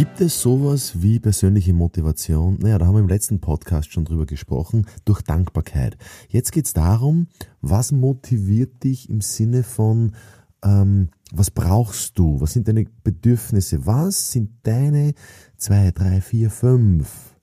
Gibt es sowas wie persönliche Motivation? Naja, da haben wir im letzten Podcast schon drüber gesprochen, durch Dankbarkeit. Jetzt geht es darum, was motiviert dich im Sinne von, ähm, was brauchst du? Was sind deine Bedürfnisse? Was sind deine zwei, drei, vier, fünf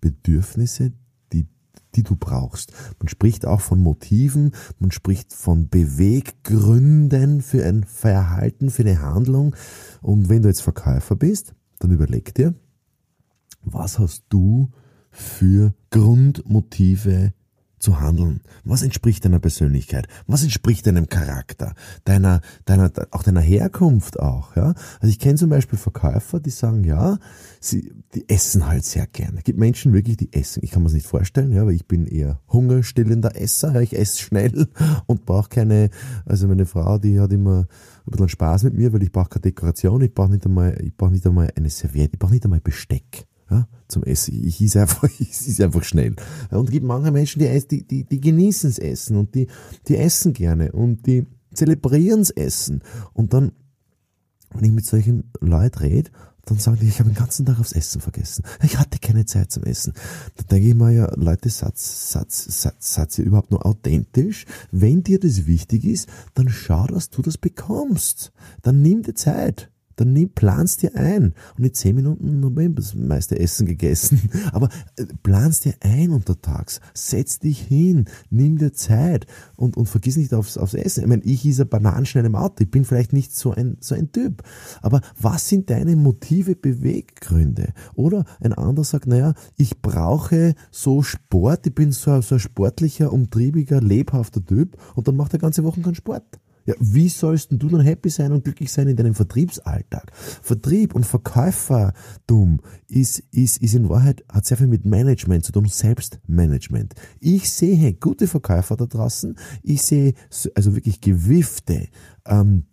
Bedürfnisse, die, die du brauchst? Man spricht auch von Motiven, man spricht von Beweggründen für ein Verhalten, für eine Handlung. Und wenn du jetzt Verkäufer bist, dann überleg dir, was hast du für Grundmotive zu handeln? Was entspricht deiner Persönlichkeit? Was entspricht deinem Charakter? Deiner, deiner, auch deiner Herkunft auch, ja? Also ich kenne zum Beispiel Verkäufer, die sagen, ja, sie, die essen halt sehr gerne. Es gibt Menschen wirklich, die essen. Ich kann mir das nicht vorstellen, ja, weil ich bin eher hungerstillender Esser, ja, ich esse schnell und brauche keine, also meine Frau, die hat immer ein bisschen Spaß mit mir, weil ich brauche keine Dekoration, ich brauche nicht einmal, ich brauche nicht einmal eine Serviette, ich brauche nicht einmal Besteck ja, zum Essen. Ich esse einfach, einfach schnell. Und es gibt manche Menschen, die, die, die, die genießen das Essen und die, die essen gerne und die zelebrieren das Essen. Und dann, wenn ich mit solchen Leuten rede, dann sagen die, ich habe den ganzen Tag aufs Essen vergessen. Ich hatte keine Zeit zum Essen. Da denke ich mir ja, Leute, Satz, Satz, Satz, Satz ihr überhaupt nur authentisch? Wenn dir das wichtig ist, dann schau, dass du das bekommst. Dann nimm dir Zeit dann nimm, planst dir ein. Und in zehn Minuten habe ich das meiste Essen gegessen. Aber äh, planst dir ein untertags. Setz dich hin. Nimm dir Zeit. Und, und vergiss nicht aufs, aufs Essen. Ich meine, ich ist ein Bananenschnell im Auto. Ich bin vielleicht nicht so ein, so ein Typ. Aber was sind deine Motive, Beweggründe? Oder ein anderer sagt, naja, ich brauche so Sport. Ich bin so, so ein sportlicher, umtriebiger, lebhafter Typ. Und dann macht er ganze Wochen keinen Sport. Ja, wie sollst du dann happy sein und glücklich sein in deinem Vertriebsalltag? Vertrieb und Verkäufertum ist, ist, ist in Wahrheit, hat sehr viel mit Management zu tun, Selbstmanagement. Ich sehe gute Verkäufer da draußen, ich sehe also wirklich gewiffte, ähm,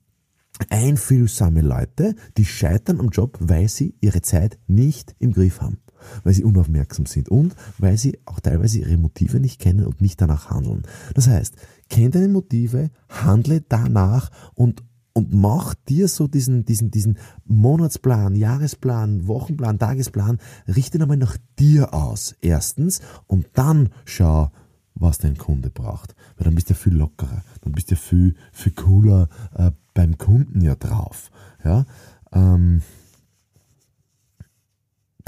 einfühlsame Leute, die scheitern am Job, weil sie ihre Zeit nicht im Griff haben weil sie unaufmerksam sind und weil sie auch teilweise ihre Motive nicht kennen und nicht danach handeln. Das heißt, kenn deine Motive, handle danach und und mach dir so diesen, diesen, diesen Monatsplan, Jahresplan, Wochenplan, Tagesplan, richte ihn einmal nach dir aus, erstens, und dann schau, was dein Kunde braucht. Weil dann bist du viel lockerer, dann bist du viel, viel cooler äh, beim Kunden ja drauf. Ja? Ähm,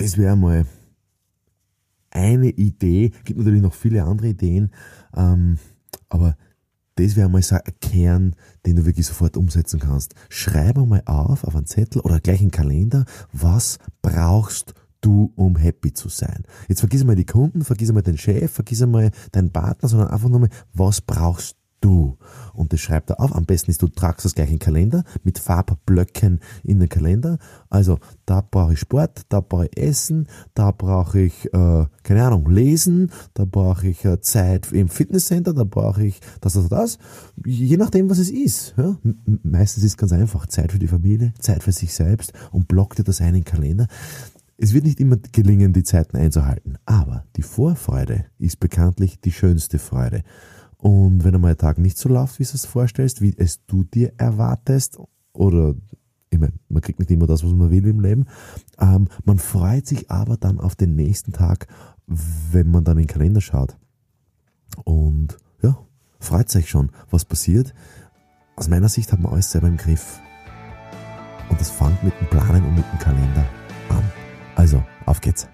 das wäre mal eine Idee, gibt natürlich noch viele andere Ideen, ähm, aber das wäre mal so ein Kern, den du wirklich sofort umsetzen kannst. Schreib einmal auf, auf einen Zettel oder gleich einen Kalender, was brauchst du, um happy zu sein. Jetzt vergiss einmal die Kunden, vergiss einmal den Chef, vergiss einmal deinen Partner, sondern einfach nur mal, was brauchst du. Und das schreibt er auf. Am besten ist, du tragst das gleich in den Kalender mit Farbblöcken in den Kalender. Also da brauche ich Sport, da brauche ich Essen, da brauche ich, äh, keine Ahnung, Lesen, da brauche ich äh, Zeit im Fitnesscenter, da brauche ich das, das, das. Je nachdem, was es ist. Ja? Meistens ist es ganz einfach. Zeit für die Familie, Zeit für sich selbst und block dir das ein in den Kalender. Es wird nicht immer gelingen, die Zeiten einzuhalten, aber die Vorfreude ist bekanntlich die schönste Freude. Und wenn einmal ein Tag nicht so läuft, wie du es vorstellst, wie es du dir erwartest, oder ich meine, man kriegt nicht immer das, was man will im Leben, ähm, man freut sich aber dann auf den nächsten Tag, wenn man dann in den Kalender schaut. Und ja, freut sich schon, was passiert. Aus meiner Sicht hat man alles selber im Griff. Und das fängt mit dem Planen und mit dem Kalender an. Also, auf geht's.